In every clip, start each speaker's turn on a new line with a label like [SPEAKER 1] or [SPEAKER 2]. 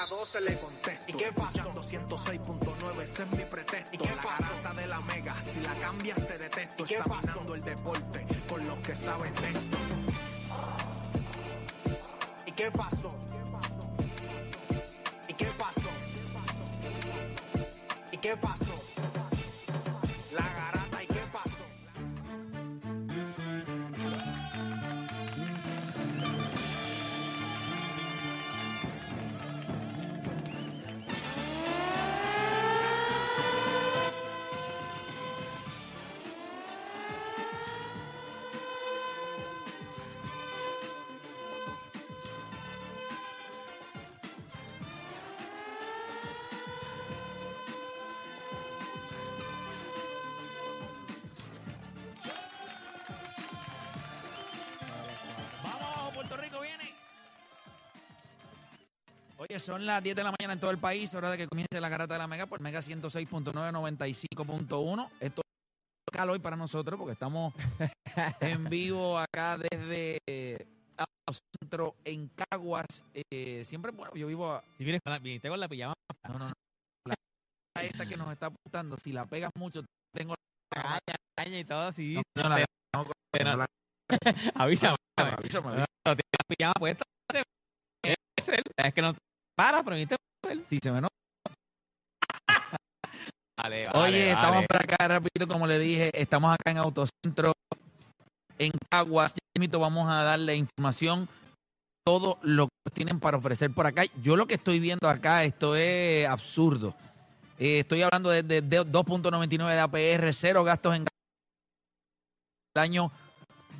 [SPEAKER 1] a 12 le contesto, ¿y qué pasó? 106.9, ese es mi pretexto, ¿y qué la garata de la mega, si la cambias te detesto, examinando el deporte con los que saben de esto. ¿Y qué pasó? ¿Y qué pasó? ¿Y qué pasó? La
[SPEAKER 2] Oye, son las 10 de la mañana en todo el país, hora de que comience la garata de la Mega por Mega 106.995.1. Esto es local hoy para nosotros porque estamos en vivo acá desde eh, Centro en Caguas. Eh, siempre, bueno, yo vivo a,
[SPEAKER 3] Si vienes con la, viniste con la pijama,
[SPEAKER 2] no, no, no. La esta que nos está apuntando, si la pegas mucho, tengo
[SPEAKER 3] caña, caña y todo así.
[SPEAKER 2] no, no, la- no,
[SPEAKER 3] Pero-
[SPEAKER 2] no la-
[SPEAKER 3] avísame.
[SPEAKER 2] avísame, avísame.
[SPEAKER 3] No, tienes la pijama puesta. Es que no para, pero.
[SPEAKER 2] Si se me.
[SPEAKER 3] Vale,
[SPEAKER 2] Oye,
[SPEAKER 3] vale,
[SPEAKER 2] estamos por acá rapidito, como le dije, estamos acá en Autocentro en Caguas. Vamos a darle información, todo lo que tienen para ofrecer por acá. Yo lo que estoy viendo acá, esto es absurdo. Eh, estoy hablando de, de- de 2.99 de APR, cero gastos en el año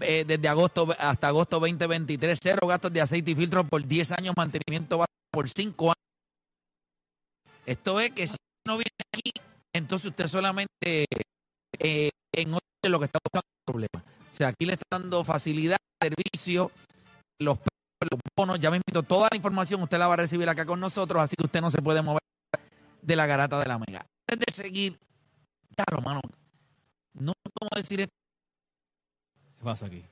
[SPEAKER 2] eh, desde agosto hasta agosto 2023, cero gastos de aceite y filtro por 10 años, mantenimiento por 5 años. Esto es que si no viene aquí, entonces usted solamente eh, en lo que está buscando problema. O sea, aquí le están dando facilidad, servicio, los, los bonos, ya me invito, toda la información usted la va a recibir acá con nosotros, así que usted no se puede mover de la garata de la mega. Antes de seguir, claro, mano, no sé cómo decir esto,
[SPEAKER 3] ¿Qué aquí?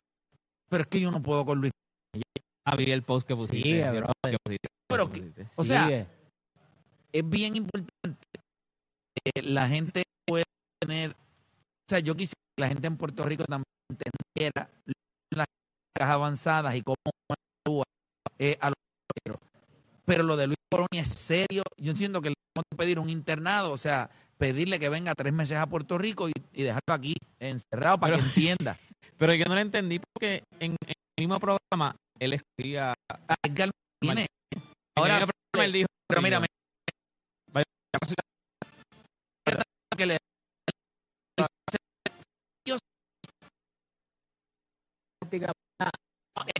[SPEAKER 2] pero es que yo no puedo con Luis.
[SPEAKER 3] Ah, vi el post que pusiste. Que.
[SPEAKER 2] Pero que- O sea,
[SPEAKER 4] Sigue.
[SPEAKER 2] es bien importante que la gente pueda tener, o sea, yo quisiera que la gente en Puerto Rico también entendiera las cajas avanzadas y cómo eh, a los. Pero lo de Luis Coroni es serio. Yo entiendo que le tenemos que pedir un internado, o sea, pedirle que venga tres meses a Puerto Rico y, y dejarlo aquí encerrado para
[SPEAKER 3] Pero-
[SPEAKER 2] que entienda.
[SPEAKER 3] Pero yo no lo entendí porque en, en el mismo programa él escribía.
[SPEAKER 2] Ah, Edgar Martínez. Ahora,
[SPEAKER 3] en el programa él dijo.
[SPEAKER 2] pero mira, que le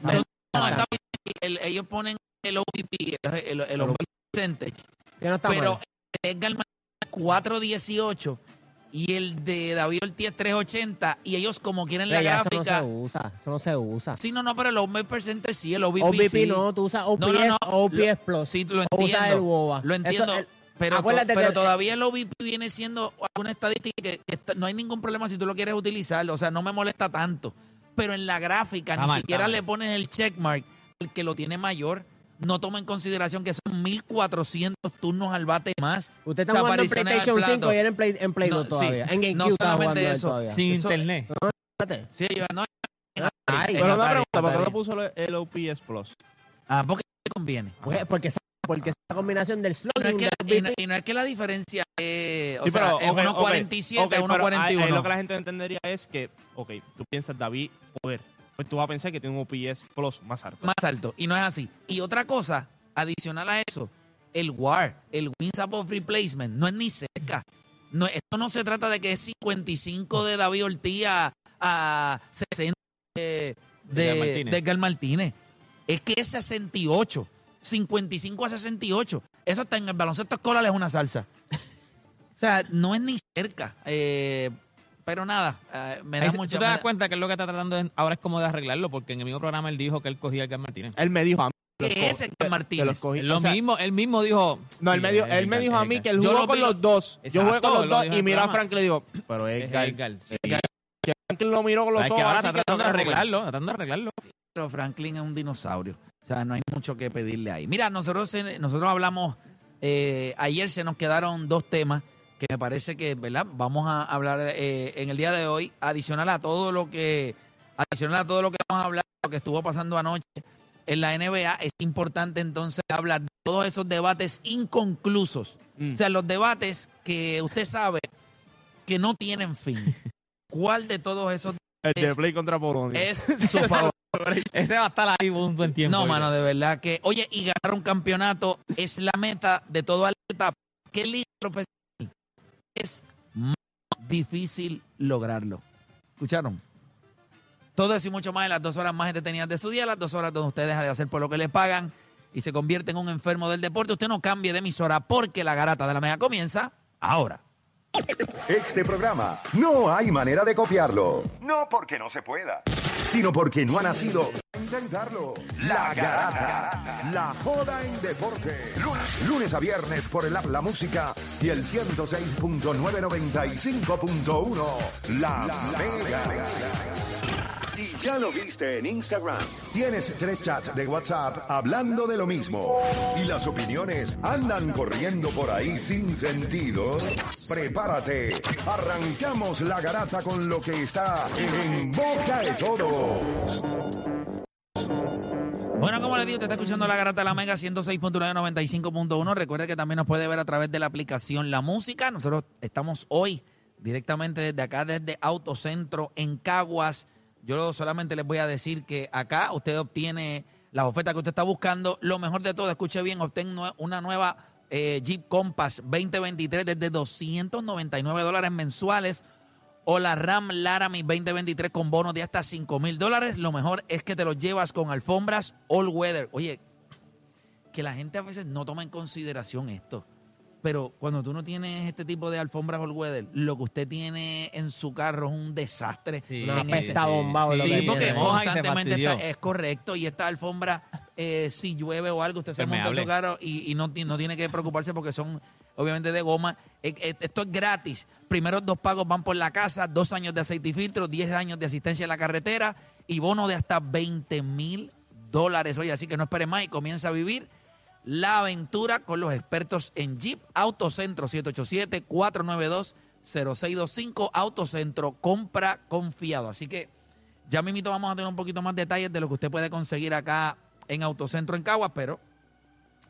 [SPEAKER 2] no, está bien, el- ellos ponen el OVP, el, el, el percentage,
[SPEAKER 4] no
[SPEAKER 2] pero
[SPEAKER 4] mal.
[SPEAKER 2] Edgar Martínez 418 y el de David Ortiz es 380 y ellos como quieren la
[SPEAKER 4] Pero ya eso no
[SPEAKER 2] gráfica.
[SPEAKER 4] se usa, eso no se usa.
[SPEAKER 2] Sí, no, no, pero el OVP presente sí, el OVP,
[SPEAKER 4] OVP
[SPEAKER 2] sí.
[SPEAKER 4] no, tú usas OPS,
[SPEAKER 2] No, no, no,
[SPEAKER 4] OPS Plus.
[SPEAKER 2] Sí, lo entiendo.
[SPEAKER 4] el.
[SPEAKER 2] Lo
[SPEAKER 4] Eso,
[SPEAKER 2] entiendo.
[SPEAKER 4] el-
[SPEAKER 2] pero to- todavía el OVP viene siendo una estadística que, que está- no hay ningún problema si tú lo quieres utilizar. O sea, no me molesta tanto. Pero en la gráfica
[SPEAKER 3] Está
[SPEAKER 2] ni
[SPEAKER 3] mal,
[SPEAKER 2] siquiera le pones el checkmark. El que lo tiene mayor no toma en consideración que son 1400 turnos al bate más.
[SPEAKER 4] Usted está
[SPEAKER 2] O sea,
[SPEAKER 4] jugando en PlayStation 5
[SPEAKER 2] plato.
[SPEAKER 4] y era en Play, en Play
[SPEAKER 2] No,
[SPEAKER 4] 2
[SPEAKER 2] sí.
[SPEAKER 4] todavía. En GameCube
[SPEAKER 2] No solamente eso.
[SPEAKER 4] todavía.
[SPEAKER 3] Sin
[SPEAKER 2] Eso-
[SPEAKER 3] internet.
[SPEAKER 4] Fíjate.
[SPEAKER 2] Sí, yo no.
[SPEAKER 4] Ay,
[SPEAKER 5] Pero una pregunta, ¿por qué no puso el- OPS Plus?
[SPEAKER 2] Ah, porque te conviene.
[SPEAKER 4] Pues, porque, esa, porque esa combinación del
[SPEAKER 2] No es que, y, no, y no es que la diferencia es, o
[SPEAKER 5] Sí,
[SPEAKER 2] sea,
[SPEAKER 5] pero,
[SPEAKER 2] es
[SPEAKER 5] ok,
[SPEAKER 2] 1.47,
[SPEAKER 5] ok, ok, pero ahí- ahí
[SPEAKER 2] 1.41.
[SPEAKER 5] lo que la gente entendería es que, ok, tú piensas David poder, pues tú vas a pensar que tiene un OPS Plus más alto.
[SPEAKER 2] más alto. Y no es así. Y otra cosa, adicional a eso, el WAR, el Wins Above Replacement, no es ni cerca. No, esto no se trata de que es 55 de David Ortiz a, a 60 de,
[SPEAKER 3] De Martínez.
[SPEAKER 2] de Edgar Martínez. Es que es 68. 55 a 68. Eso está en el baloncesto escolar, es una salsa. O sea, no es ni cerca. Eh, pero nada, eh, me da
[SPEAKER 3] Ahí se-
[SPEAKER 2] mucho
[SPEAKER 3] ¿Tú te das cuenta que es lo que está tratando de- ahora es como de arreglarlo? Porque en el mismo programa él dijo que él cogía a Edgar Martínez.
[SPEAKER 5] Él me dijo a mí. que
[SPEAKER 2] ¿Qué
[SPEAKER 5] los
[SPEAKER 2] es
[SPEAKER 5] co-
[SPEAKER 2] Edgar
[SPEAKER 5] que- que
[SPEAKER 2] Martínez?
[SPEAKER 5] los cogí.
[SPEAKER 3] Lo
[SPEAKER 5] O sea,
[SPEAKER 3] mismo, él mismo dijo.
[SPEAKER 5] No, él
[SPEAKER 3] Sí,
[SPEAKER 5] me, dijo,
[SPEAKER 3] es
[SPEAKER 5] él me dijo a mí
[SPEAKER 3] Edgar.
[SPEAKER 5] que él
[SPEAKER 2] Yo
[SPEAKER 5] jugó
[SPEAKER 2] lo
[SPEAKER 5] con
[SPEAKER 2] vi-
[SPEAKER 5] los dos. Yo jugué
[SPEAKER 3] Exacto,
[SPEAKER 5] con los
[SPEAKER 3] lo
[SPEAKER 5] dos
[SPEAKER 3] dijo
[SPEAKER 5] y
[SPEAKER 3] el
[SPEAKER 5] miró a
[SPEAKER 3] programa.
[SPEAKER 5] Frank y le digo, pero
[SPEAKER 3] Es
[SPEAKER 5] Edgar,
[SPEAKER 3] Edgar, sí.
[SPEAKER 5] que Franklin lo miró con los
[SPEAKER 3] Es
[SPEAKER 5] ojos
[SPEAKER 3] que ahora
[SPEAKER 5] así
[SPEAKER 3] está
[SPEAKER 5] que
[SPEAKER 3] tratando de
[SPEAKER 5] comer.
[SPEAKER 3] arreglarlo, tratando de arreglarlo.
[SPEAKER 2] Pero Franklin es un dinosaurio. O sea, no hay mucho que pedirle ahí. Mira, nosotros, eh, nosotros hablamos, eh, ayer se nos quedaron dos temas que me parece que, ¿verdad? Vamos a hablar eh, en el día de hoy, adicional a todo lo que, adicional a todo lo que vamos a hablar, lo que estuvo pasando anoche en la NBA, es importante entonces hablar de todos esos debates inconclusos.
[SPEAKER 5] Mm.
[SPEAKER 2] O sea, los debates que usted sabe que no tienen fin. ¿Cuál de todos esos
[SPEAKER 5] El de Play contra Polonia.
[SPEAKER 2] es su favorito?
[SPEAKER 3] Ese va a estar ahí un buen tiempo.
[SPEAKER 2] No, mano, de verdad que. Oye, y ganar un campeonato es la meta de todo atleta. ¿Qué liga profesional? Es más difícil lograrlo. ¿Escucharon? Todo eso y mucho más en las dos horas más entretenidas de su día, las dos horas donde usted deja de hacer por lo que le pagan y se convierte en un enfermo del deporte. Usted no cambie de emisora porque la garata de la mega comienza ahora.
[SPEAKER 6] Este programa no hay manera de copiarlo. No porque no se pueda, sino porque no ha nacido intentarlo. La Garata. La joda en deporte. Lunes, lunes a viernes por el app La Música y el 106.995.1. La, Mega. Si ya lo viste en Instagram, tienes tres chats de WhatsApp hablando de lo mismo y las opiniones andan corriendo por ahí sin sentido, prepárate. Arrancamos la garata con lo que está en boca de todos.
[SPEAKER 2] Bueno, como les digo, usted está escuchando la garata de la Mega 106.995.1. Recuerde que también nos puede ver a través de la aplicación La Música. Nosotros estamos hoy directamente desde acá, desde Autocentro en Caguas. Yo solamente les voy a decir que acá usted obtiene las ofertas que usted está buscando. Lo mejor de todo, escuche bien, obtén una nueva eh, Jeep Compass 2023 desde 299 dólares mensuales o la Ram Laramie 2023 con bonos de hasta 5 mil dólares. Lo mejor es que te los llevas con alfombras all weather. Oye, que la gente a veces no toma en consideración esto. Pero cuando tú no tienes este tipo de alfombras all weather, lo que usted tiene en su carro es un desastre.
[SPEAKER 3] Sí,
[SPEAKER 4] Una pesta
[SPEAKER 2] este-
[SPEAKER 4] lo
[SPEAKER 2] Sí,
[SPEAKER 4] que
[SPEAKER 2] porque constantemente está, es correcto. Y esta alfombra, eh, si llueve o algo, usted se monta su carro y, y no, no tiene que preocuparse porque son obviamente de goma. Eh, eh, Esto es gratis. Primeros dos pagos van por la casa, dos años de aceite y filtro, 10 años de asistencia en la carretera y bono de hasta 20 mil dólares. Oye, así que no espere más y comienza a vivir la aventura con los expertos en Jeep Autocentro 787-492-0625 Autocentro compra confiado. Así que ya mismito vamos a tener un poquito más detalles de lo que usted puede conseguir acá en Autocentro en Caguas, pero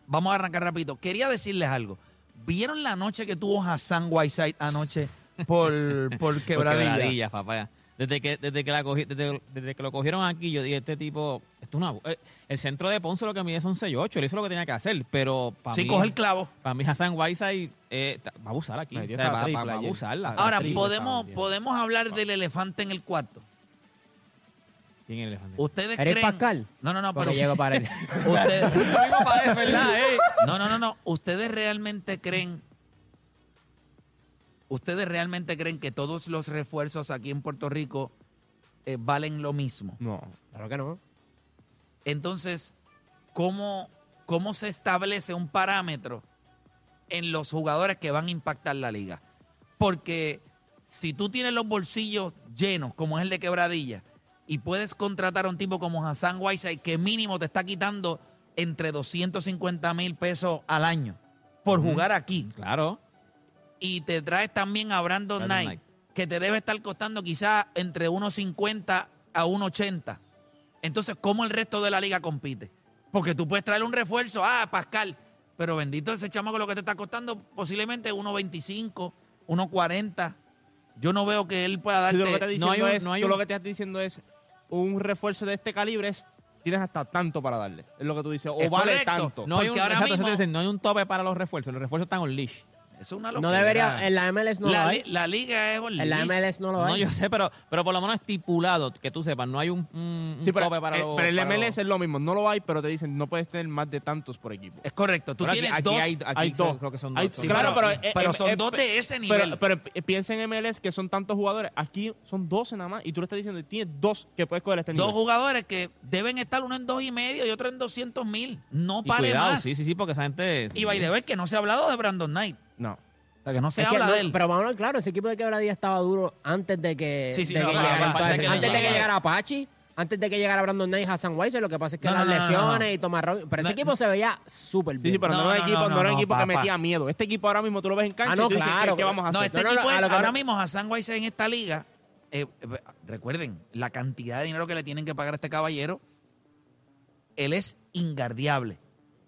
[SPEAKER 2] vamos a arrancar rapidito. Quería decirles algo. ¿Vieron la noche que tuvo Hassan Whiteside anoche por, por
[SPEAKER 3] Por
[SPEAKER 2] quebradilla?
[SPEAKER 3] papá. Desde que, desde, que la cogí- desde, desde que lo cogieron aquí, yo dije, este tipo, esto es una, eh, el centro de Ponce lo que mide son 6'8", él hizo lo que tenía que hacer, pero para
[SPEAKER 2] Sí,
[SPEAKER 3] mí,
[SPEAKER 2] coge el clavo.
[SPEAKER 3] para mí Hassan Whiteside eh, va a abusar aquí, o
[SPEAKER 5] Metió
[SPEAKER 3] sea,
[SPEAKER 5] esta
[SPEAKER 3] va, va-
[SPEAKER 5] triple
[SPEAKER 3] va a
[SPEAKER 5] ayer.
[SPEAKER 3] abusarla.
[SPEAKER 2] Ahora,
[SPEAKER 3] Triple.
[SPEAKER 2] podemos, podemos hablar del elefante en el cuarto.
[SPEAKER 3] ¿Quién es el elefante?
[SPEAKER 2] ¿Ustedes
[SPEAKER 4] ¿Eres
[SPEAKER 2] creen?
[SPEAKER 4] Pascal?
[SPEAKER 2] No, no, no,
[SPEAKER 4] Porque
[SPEAKER 2] pero
[SPEAKER 4] llego para él.
[SPEAKER 2] ustedes,
[SPEAKER 3] ¿verdad? eh?
[SPEAKER 2] no, no, no, no. ¿Ustedes realmente creen ¿ustedes realmente creen que todos los refuerzos aquí en Puerto Rico eh, valen lo mismo?
[SPEAKER 5] No.
[SPEAKER 4] Claro que no.
[SPEAKER 2] Entonces, ¿cómo, ¿cómo se establece un parámetro en los jugadores que van a impactar la liga? Porque si tú tienes los bolsillos llenos, como es el de Quebradilla, y puedes contratar a un tipo como Hassan Whiteside, que mínimo te está quitando entre 250 mil pesos al año por jugar aquí,
[SPEAKER 3] Claro.
[SPEAKER 2] y te traes también a Brandon,
[SPEAKER 3] Brandon
[SPEAKER 2] Knight,
[SPEAKER 3] Knight.
[SPEAKER 2] que te debe estar costando quizás entre 1.50 a 1.80. Entonces, ¿cómo el resto de la liga compite? Porque tú puedes traer un refuerzo, ah, Pascal, pero bendito ese chamaco lo que te está costando posiblemente 1.25, 1.40. Yo no veo que él pueda
[SPEAKER 5] Sí,
[SPEAKER 2] darte...
[SPEAKER 5] lo que estás
[SPEAKER 3] no hay un-
[SPEAKER 5] es,
[SPEAKER 3] no hay
[SPEAKER 5] tú
[SPEAKER 3] un-
[SPEAKER 5] lo que te estás diciendo es un refuerzo de este calibre es tienes hasta tanto para darle. Es lo que tú dices. O
[SPEAKER 2] Es
[SPEAKER 5] vale
[SPEAKER 2] correcto.
[SPEAKER 5] tanto.
[SPEAKER 3] No hay, un,
[SPEAKER 2] Porque ahora
[SPEAKER 3] exacto, eso te
[SPEAKER 2] mismo-
[SPEAKER 3] dicen, no hay un tope para los refuerzos. Los refuerzos están on leash.
[SPEAKER 2] Eso es una
[SPEAKER 4] No
[SPEAKER 2] locura.
[SPEAKER 4] debería, en la MLS no
[SPEAKER 2] la,
[SPEAKER 4] lo hay.
[SPEAKER 2] la liga es
[SPEAKER 4] En la. MLS no lo
[SPEAKER 3] No,
[SPEAKER 4] hay.
[SPEAKER 3] yo sé, pero, pero por lo menos estipulado, que tú sepas, no hay un, un- un
[SPEAKER 5] Sí, pero,
[SPEAKER 3] tope para
[SPEAKER 5] eh,
[SPEAKER 3] los.
[SPEAKER 5] pero el
[SPEAKER 3] para
[SPEAKER 5] MLS
[SPEAKER 3] los-
[SPEAKER 5] es lo mismo. No lo hay, pero te dicen no puedes tener más de tantos por equipo.
[SPEAKER 2] Es correcto. Tú
[SPEAKER 3] Pero
[SPEAKER 2] tienes
[SPEAKER 3] aquí
[SPEAKER 2] dos...
[SPEAKER 3] hay, aquí
[SPEAKER 5] hay
[SPEAKER 3] son-
[SPEAKER 5] dos.
[SPEAKER 3] creo que son
[SPEAKER 5] Hay-
[SPEAKER 3] dos.
[SPEAKER 2] Sí,
[SPEAKER 5] claro,
[SPEAKER 2] pero-
[SPEAKER 5] pero, eh,
[SPEAKER 2] pero
[SPEAKER 5] eh,
[SPEAKER 2] son
[SPEAKER 5] eh,
[SPEAKER 2] dos de ese nivel.
[SPEAKER 5] Pero, pero pi- piensa en MLS que son tantos jugadores. Aquí son 12 nada más. Y tú le estás diciendo, tienes dos que puedes coger este
[SPEAKER 2] Dos
[SPEAKER 5] nivel.
[SPEAKER 2] jugadores que deben estar uno en dos y medio y otro en 200 mil. No
[SPEAKER 3] Y
[SPEAKER 2] pare
[SPEAKER 3] cuidado,
[SPEAKER 2] más.
[SPEAKER 3] sí, sí, sí, porque esa gente.
[SPEAKER 2] Y by the way, que no se ha hablado de Brandon Knight.
[SPEAKER 5] No.
[SPEAKER 2] O sea, que no se
[SPEAKER 4] Es
[SPEAKER 2] habla
[SPEAKER 4] no,
[SPEAKER 2] de él.
[SPEAKER 4] Pero vamos a ver, claro, ese equipo de quebradilla estaba duro antes de que,
[SPEAKER 2] Sí, sí,
[SPEAKER 4] de
[SPEAKER 2] no,
[SPEAKER 4] que
[SPEAKER 2] va,
[SPEAKER 4] llegara, antes de que llegara Apache, antes de que llegara Brandon Knight y Hassan Weiser, lo que pasa es que
[SPEAKER 2] No,
[SPEAKER 4] las
[SPEAKER 2] no, no, no,
[SPEAKER 4] lesiones
[SPEAKER 2] no.
[SPEAKER 4] y Tomás Robinson, pero ese
[SPEAKER 2] No,
[SPEAKER 4] equipo se veía súper
[SPEAKER 5] Sí,
[SPEAKER 4] bien.
[SPEAKER 5] sí, pero no,
[SPEAKER 2] No,
[SPEAKER 5] era un
[SPEAKER 2] no,
[SPEAKER 5] equipo,
[SPEAKER 2] no,
[SPEAKER 5] no, era un
[SPEAKER 2] no,
[SPEAKER 5] equipo que metía miedo. Este equipo ahora mismo tú lo ves en cancha
[SPEAKER 4] Ah, no,
[SPEAKER 5] y tú dices,
[SPEAKER 4] claro,
[SPEAKER 5] ¿qué, qué vamos a
[SPEAKER 2] No,
[SPEAKER 5] hacer?
[SPEAKER 2] este
[SPEAKER 4] No, no,
[SPEAKER 2] equipo es,
[SPEAKER 4] lo que
[SPEAKER 2] ahora
[SPEAKER 4] no-
[SPEAKER 2] mismo Hassan Weiss en esta liga. eh, eh, recuerden, la cantidad de dinero que le tienen que pagar a este caballero, él es ingardiable.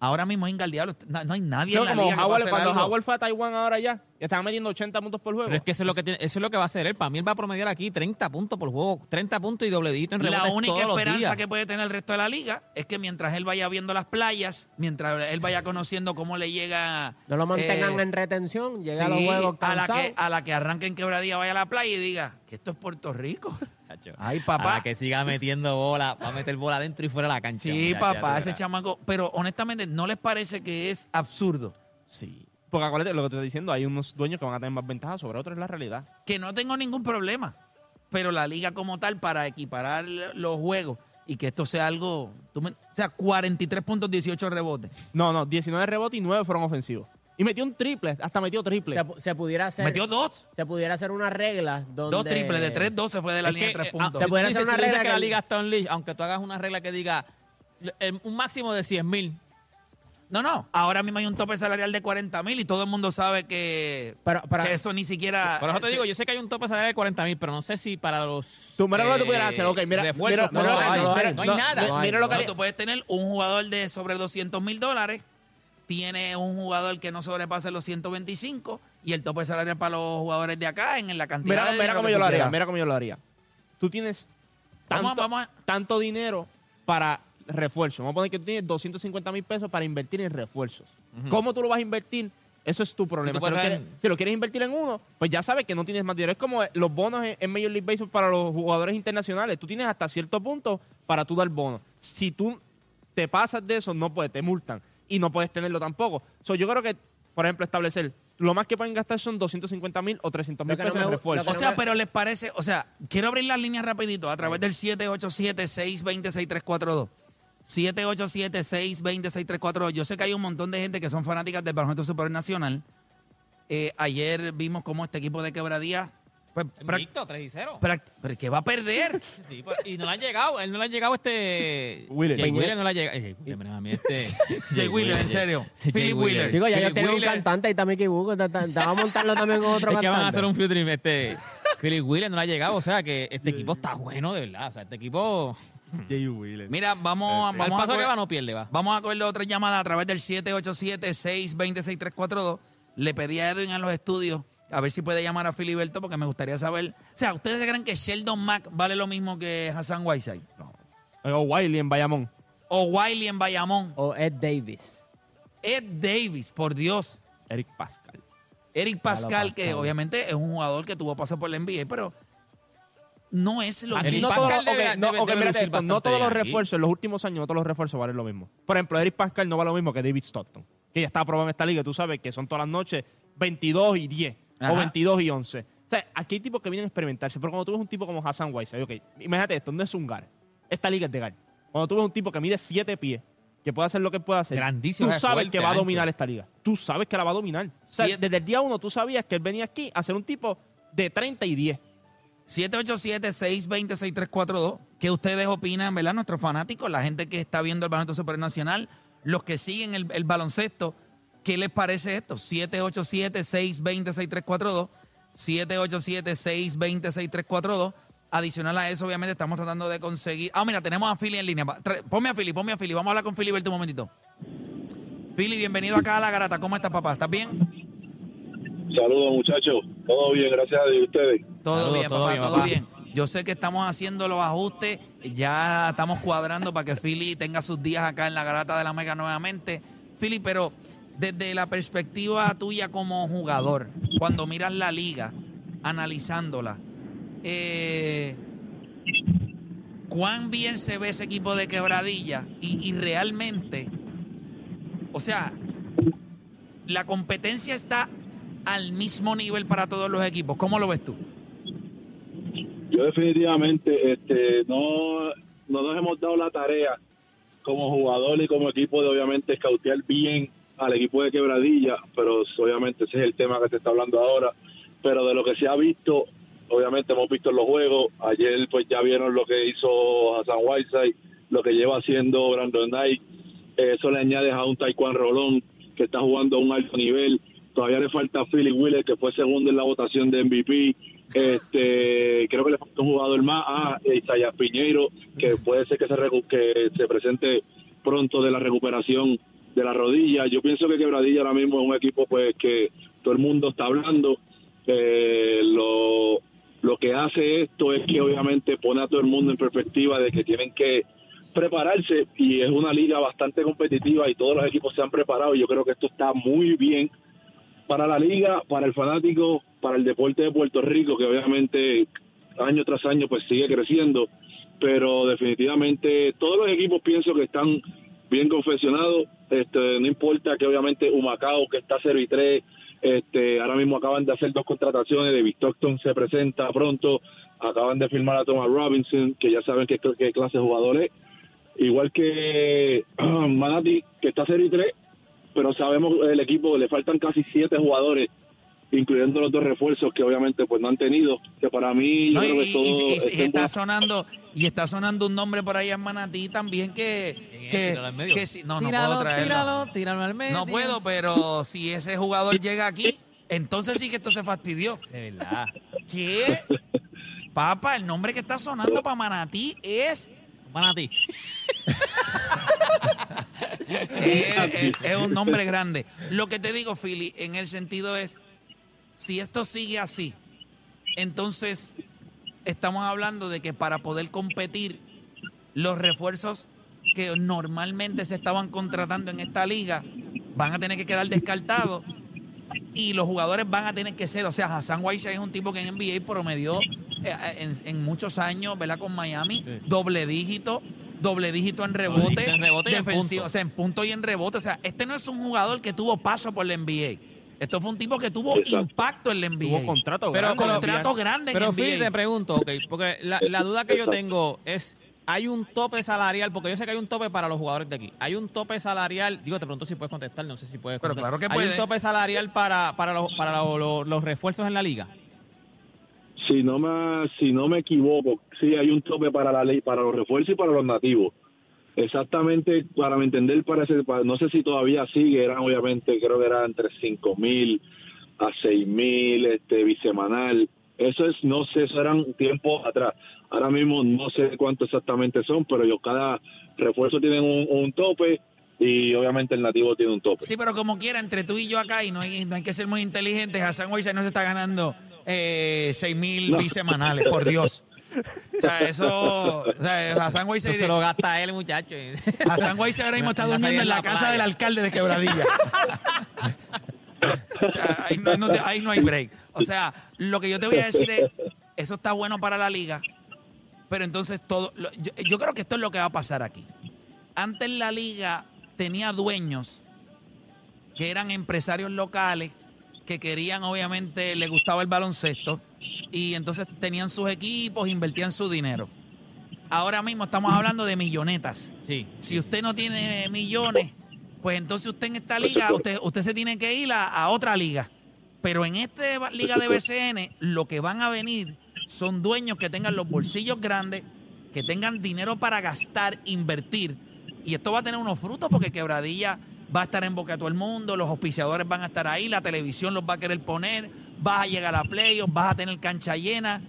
[SPEAKER 2] Ahora mismo es ingardiable. No, no hay nadie en la
[SPEAKER 5] como
[SPEAKER 2] liga que
[SPEAKER 5] Howard-
[SPEAKER 2] pueda hacer
[SPEAKER 5] cuando
[SPEAKER 2] algo.
[SPEAKER 5] Howard fue a Taiwán ahora ya, ya estaba metiendo 80 puntos por juego.
[SPEAKER 3] Pero es que eso es lo que tiene, eso es lo que va a hacer él. Para mí él va a promediar aquí 30 puntos por juego, 30 puntos y dobledito en rebotes
[SPEAKER 2] La única
[SPEAKER 3] todos los
[SPEAKER 2] esperanza
[SPEAKER 3] días.
[SPEAKER 2] que puede tener el resto de la liga es que mientras él vaya viendo las playas, mientras él vaya conociendo cómo le llega.
[SPEAKER 4] No lo mantengan
[SPEAKER 2] eh,
[SPEAKER 4] en retención, llega a los
[SPEAKER 2] sí,
[SPEAKER 4] juegos
[SPEAKER 2] a la,
[SPEAKER 4] cansados.
[SPEAKER 2] que, a la que arranque en quebradilla, vaya a la playa y diga que esto es Puerto Rico.
[SPEAKER 3] Chacho.
[SPEAKER 2] Ay, papá.
[SPEAKER 3] la que siga metiendo bola, va a meter bola adentro y fuera de la cancha.
[SPEAKER 2] Sí,
[SPEAKER 3] ya
[SPEAKER 2] papá, ese
[SPEAKER 3] verás.
[SPEAKER 2] chamaco. Pero honestamente, ¿no les parece que es absurdo?
[SPEAKER 5] Sí. Porque acuérdate lo que te estoy diciendo, hay unos dueños que van a tener más ventajas sobre otros, es la realidad.
[SPEAKER 2] Que no tengo ningún problema. Pero la liga como tal, para equiparar los juegos y que esto sea algo. tú me- o sea, 43 puntos, 18 rebotes.
[SPEAKER 5] No, no, 19 rebotes y 9 fueron ofensivos. Y metió un triple, hasta metió triple.
[SPEAKER 4] se, pu- se pudiera hacer
[SPEAKER 2] Metió dos.
[SPEAKER 4] se pudiera hacer una regla donde
[SPEAKER 2] Dos triples de 3, 12 fue de la
[SPEAKER 3] Es
[SPEAKER 2] línea
[SPEAKER 3] que,
[SPEAKER 2] de 3
[SPEAKER 3] eh,
[SPEAKER 2] puntos.
[SPEAKER 3] ah,
[SPEAKER 4] Se pudiera hacer una
[SPEAKER 3] si
[SPEAKER 4] regla
[SPEAKER 3] que
[SPEAKER 4] que-
[SPEAKER 3] la liga está en leash, aunque tú hagas una regla que diga un máximo de 100 mil.
[SPEAKER 2] No, no. Ahora mismo hay un tope salarial de 40 mil y todo el mundo sabe que,
[SPEAKER 4] Pero- pero-
[SPEAKER 2] que eso ni siquiera.
[SPEAKER 3] Por eso te digo, yo sé que hay un tope salarial de 40 mil, pero no sé si para los.
[SPEAKER 5] Tú, mira lo que tú pudieras
[SPEAKER 3] eh,
[SPEAKER 5] hacer. Ok, mira,
[SPEAKER 3] refuerzos,
[SPEAKER 5] mira,
[SPEAKER 3] no,
[SPEAKER 5] mira
[SPEAKER 3] lo
[SPEAKER 5] lo que-
[SPEAKER 3] hay,
[SPEAKER 4] no lo hay,
[SPEAKER 3] no hay
[SPEAKER 5] no,
[SPEAKER 3] nada.
[SPEAKER 5] no, mira lo que
[SPEAKER 2] No, tú puedes tener un jugador de sobre 200 mil dólares, tiene un jugador que no sobrepasa los 125 y el tope salarial para los jugadores de acá en la cantidad
[SPEAKER 5] Mira,
[SPEAKER 2] de
[SPEAKER 5] mira cómo yo lo haría, mira cómo yo lo haría. Tú tienes tanto,
[SPEAKER 2] Vamos a- vamos a-
[SPEAKER 5] tanto dinero para refuerzo. Vamos a poner que tú tienes 250 mil pesos para invertir en refuerzos. ¿Cómo tú lo vas a invertir? Eso es tu problema. Si lo, quieres, si lo quieres invertir en uno, pues ya sabes que no tienes más dinero. Es como los bonos en, en Major League Baseball para los jugadores internacionales. Tú tienes hasta cierto punto para tú dar bonos. Si tú te pasas de eso, no puedes, te multan. Y no puedes tenerlo tampoco. So, yo creo que, por ejemplo, establecer lo más que pueden gastar son 250 mil o 300 mil
[SPEAKER 4] no
[SPEAKER 5] pesos en
[SPEAKER 4] me gu-
[SPEAKER 5] refuerzo.
[SPEAKER 2] O sea,
[SPEAKER 4] me-
[SPEAKER 2] pero les parece, o sea, quiero abrir las líneas rapidito a través del 787-620-6342. 787-620-6342. Yo sé que hay un montón de gente que son fanáticas del Baloncesto Superior Nacional. Eh, ayer vimos cómo este equipo de quebradía,
[SPEAKER 3] Invicto, 3 y 0.
[SPEAKER 2] prac- pero que va a perder.
[SPEAKER 3] Sí, pues, y no le han llegado, él no le han llegado este.
[SPEAKER 5] Wheeler.
[SPEAKER 3] Jay. Wheeler no le ha llegado. eh, Jay Wheeler, mira, a mí este.
[SPEAKER 2] Jay Wheeler, en serio.
[SPEAKER 3] Jay
[SPEAKER 2] Philip
[SPEAKER 3] Wheeler.
[SPEAKER 2] Wheeler.
[SPEAKER 4] Chicos, ya
[SPEAKER 3] Philip
[SPEAKER 4] ellos tienen un
[SPEAKER 3] Wheeler.
[SPEAKER 4] cantante y también Kibuko. Te, te- te va a montarlo también con otro
[SPEAKER 3] Es que van a
[SPEAKER 4] cantante.
[SPEAKER 3] hacer un field. Este, Philip Wheeler no le ha llegado. O sea que este equipo está bueno, de verdad. O sea, este equipo.
[SPEAKER 2] Mira, vamos,
[SPEAKER 3] Al
[SPEAKER 2] vamos, a
[SPEAKER 3] paso que
[SPEAKER 2] coger-
[SPEAKER 3] va, no pierde, va.
[SPEAKER 2] vamos a cogerle otra llamada a través del 787-620-6342. Le pedí a Edwin a los estudios a ver si puede llamar a Filiberto porque me gustaría saber. O sea, ¿ustedes creen que Sheldon Mack vale lo mismo que Hassan Whiteside?
[SPEAKER 5] O Wiley en Bayamón.
[SPEAKER 2] O Wiley en Bayamón.
[SPEAKER 4] O Ed Davis.
[SPEAKER 2] Ed Davis, por Dios.
[SPEAKER 5] Eric Pascal.
[SPEAKER 2] Eric Pascal,
[SPEAKER 4] Pascal.
[SPEAKER 2] que obviamente es un jugador que tuvo paso por la NBA, pero no es lo
[SPEAKER 3] Aquí
[SPEAKER 2] que
[SPEAKER 5] no,
[SPEAKER 3] Pascal debe-
[SPEAKER 5] no,
[SPEAKER 3] debe- debe
[SPEAKER 5] no todos los
[SPEAKER 3] aquí.
[SPEAKER 5] refuerzos, en los últimos años, no todos los refuerzos valen lo mismo. Por ejemplo, Eric Pascal no vale lo mismo que David Stockton, que ya está aprobado en esta liga. Tú sabes que son todas las noches 22 y 10.
[SPEAKER 2] Ajá.
[SPEAKER 5] o 22 y 11. O sea, aquí hay tipos que vienen a experimentarse, pero cuando tú ves un tipo como Hassan Whiteside, ok, imagínate esto, no es un gar. Esta liga es de gar. Cuando tú ves un tipo que mide 7 pies, que puede hacer lo que puede hacer,
[SPEAKER 3] Grandísimo,
[SPEAKER 5] tú
[SPEAKER 3] es
[SPEAKER 5] sabes
[SPEAKER 3] fuerte,
[SPEAKER 5] que va a dominar esta liga. Tú sabes que la va a dominar. O sea,
[SPEAKER 2] Siete-
[SPEAKER 5] desde el día uno tú sabías que él venía aquí a ser un tipo de 30 y 10.
[SPEAKER 2] 787-620-6342. ¿Qué ustedes opinan, verdad? Nuestros fanáticos, la gente que está viendo el baloncesto supernacional, los que siguen el, el baloncesto, ¿qué les parece esto? 787-620-6342. 787-620-6342. Adicional a eso, obviamente, estamos tratando de conseguir. Ah, mira, tenemos a Philly en línea. Ponme a Philly, ponme a Philly. Vamos a hablar con Philly, verte un momentito. Philly, bienvenido acá a La Garata. ¿Cómo estás, papá? ¿Estás bien?
[SPEAKER 7] Saludos muchachos, todo bien, gracias a Dios, ustedes.
[SPEAKER 2] Todo
[SPEAKER 3] Saludos,
[SPEAKER 2] bien,
[SPEAKER 3] todo
[SPEAKER 2] papá,
[SPEAKER 3] bien,
[SPEAKER 2] todo
[SPEAKER 3] papá.
[SPEAKER 2] bien. Yo sé que estamos haciendo los ajustes, ya estamos cuadrando para que Philly tenga sus días acá en la garata de la Mega nuevamente. Philly, pero desde la perspectiva tuya como jugador, cuando miras la liga, analizándola, eh, ¿cuán bien se ve ese equipo de quebradilla? Y, y realmente, o sea, la competencia está al mismo nivel para todos los equipos. ¿Cómo lo ves tú?
[SPEAKER 7] Yo definitivamente este, no, no nos hemos dado la tarea como jugador y como equipo de obviamente escautear bien al equipo de quebradilla, pero obviamente ese es el tema que se está hablando ahora. Pero de lo que se ha visto, obviamente hemos visto en los juegos, ayer pues ya vieron lo que hizo Hassan Whiteside, lo que lleva haciendo Brandon Knight, eso le añades a un Taekwondo Rolón que está jugando a un alto nivel, todavía le falta a Philip Wheeler que fue segundo en la votación de MVP, este creo que le falta un jugador más. A Isaiah Piñeiro que puede ser que se que se presente pronto de la recuperación de la rodilla. Yo pienso que Quebradilla ahora mismo es un equipo pues que todo el mundo está hablando. Eh, lo lo que hace esto es que obviamente pone a todo el mundo en perspectiva de que tienen que prepararse y es una liga bastante competitiva y todos los equipos se han preparado yo creo que esto está muy bien para la liga, para el fanático, para el deporte de Puerto Rico, que obviamente año tras año pues sigue creciendo, pero definitivamente todos los equipos pienso que están bien confeccionados, este, no importa que obviamente Humacao que está 0 y 3, este, ahora mismo acaban de hacer dos contrataciones, David Stockton se presenta pronto, acaban de firmar a Thomas Robinson, que ya saben qué, clase de jugador es, igual que Manati, que está 0 y 3, pero sabemos el equipo le faltan casi siete jugadores incluyendo los dos refuerzos que obviamente pues no han tenido que para mí yo
[SPEAKER 2] y,
[SPEAKER 7] creo que
[SPEAKER 2] y-
[SPEAKER 7] todo
[SPEAKER 2] y- y- y
[SPEAKER 7] está
[SPEAKER 2] sonando y está sonando un nombre por ahí en Manatí también que que, si- no no puedo traerlo
[SPEAKER 3] tíralo, tíralo al medio.
[SPEAKER 2] no puedo pero si ese jugador llega aquí entonces sí que esto se fastidió
[SPEAKER 3] De verdad.
[SPEAKER 2] ¿qué? Papa el nombre que está sonando para Manatí es
[SPEAKER 3] Manatí.
[SPEAKER 2] es, es- es un nombre grande. Lo que te digo, Philly, en el sentido es, si esto sigue así, entonces estamos hablando de que para poder competir, los refuerzos que normalmente se estaban contratando en esta liga van a tener que quedar descartados y los jugadores van a tener que ser, o sea, Hassan Whiteside es un tipo que en NBA promedió eh, en, en muchos años, ¿verdad? Con Miami, doble dígito, doble dígito en rebote,
[SPEAKER 3] en rebote y en punto.
[SPEAKER 2] o sea, en punto y en rebote, o sea, este no es un jugador que tuvo paso por la NBA. Esto fue un tipo que tuvo
[SPEAKER 7] Exacto.
[SPEAKER 2] impacto en la NBA.
[SPEAKER 5] Tuvo contrato
[SPEAKER 3] Pero
[SPEAKER 5] grande.
[SPEAKER 3] con-
[SPEAKER 2] contrato grande en
[SPEAKER 3] Pero
[SPEAKER 2] NBA.
[SPEAKER 3] Phil, te pregunto, porque la, la duda que yo tengo es, ¿hay un tope salarial? Porque yo sé que hay un tope para los jugadores de aquí. ¿Hay un tope salarial? Digo, te pregunto si puedes contestar, no sé si puedes
[SPEAKER 2] Pero
[SPEAKER 3] contestar.
[SPEAKER 2] claro que
[SPEAKER 3] ¿Hay
[SPEAKER 2] puede.
[SPEAKER 3] un tope salarial para, para, los, para los, los- los refuerzos en la liga?
[SPEAKER 7] si no me si no me equivoco sí hay un tope para la ley para los refuerzos y para los nativos exactamente para mi entender parece para- no sé si todavía sigue eran obviamente creo que eran entre cinco mil a seis mil este bisemanal eso es no sé eso eran tiempos atrás ahora mismo no sé cuánto exactamente son pero yo cada refuerzo tiene un, un tope y obviamente el nativo tiene un tope
[SPEAKER 2] Sí, pero como quiera, entre tú y yo acá, y no hay, no hay que ser muy inteligentes, Hassan Whiteside no se está ganando eh, 6 mil
[SPEAKER 7] No.
[SPEAKER 2] bisemanales, por Dios. O sea, eso... O sea, Hassan
[SPEAKER 3] Eso
[SPEAKER 2] Whiteside...
[SPEAKER 3] se lo gasta él, muchacho.
[SPEAKER 2] Hassan Whiteside ahora mismo está durmiendo en la casa
[SPEAKER 3] playa.
[SPEAKER 2] del alcalde de Quebradilla. O sea, ahí, no, no te- ahí no hay break. O sea, lo que yo te voy a decir es, eso está bueno para la liga, pero entonces todo... yo, yo creo que esto es lo que va a pasar aquí. Antes la liga tenía dueños que eran empresarios locales que querían, obviamente, les gustaba el baloncesto y entonces tenían sus equipos, invertían su dinero. Ahora mismo estamos hablando de millonetas.
[SPEAKER 3] Sí.
[SPEAKER 2] Si usted no tiene millones, pues entonces usted en esta liga, usted, usted se tiene que ir a, a otra liga. Pero en esta liga de BCN, lo que van a venir son dueños que tengan los bolsillos grandes, que tengan dinero para gastar, invertir. Y esto va a tener unos frutos porque Quebradilla va a estar en boca de todo el mundo, los auspiciadores van a estar ahí, la televisión los va a querer poner, vas a llegar a playoffs, vas a tener cancha llena,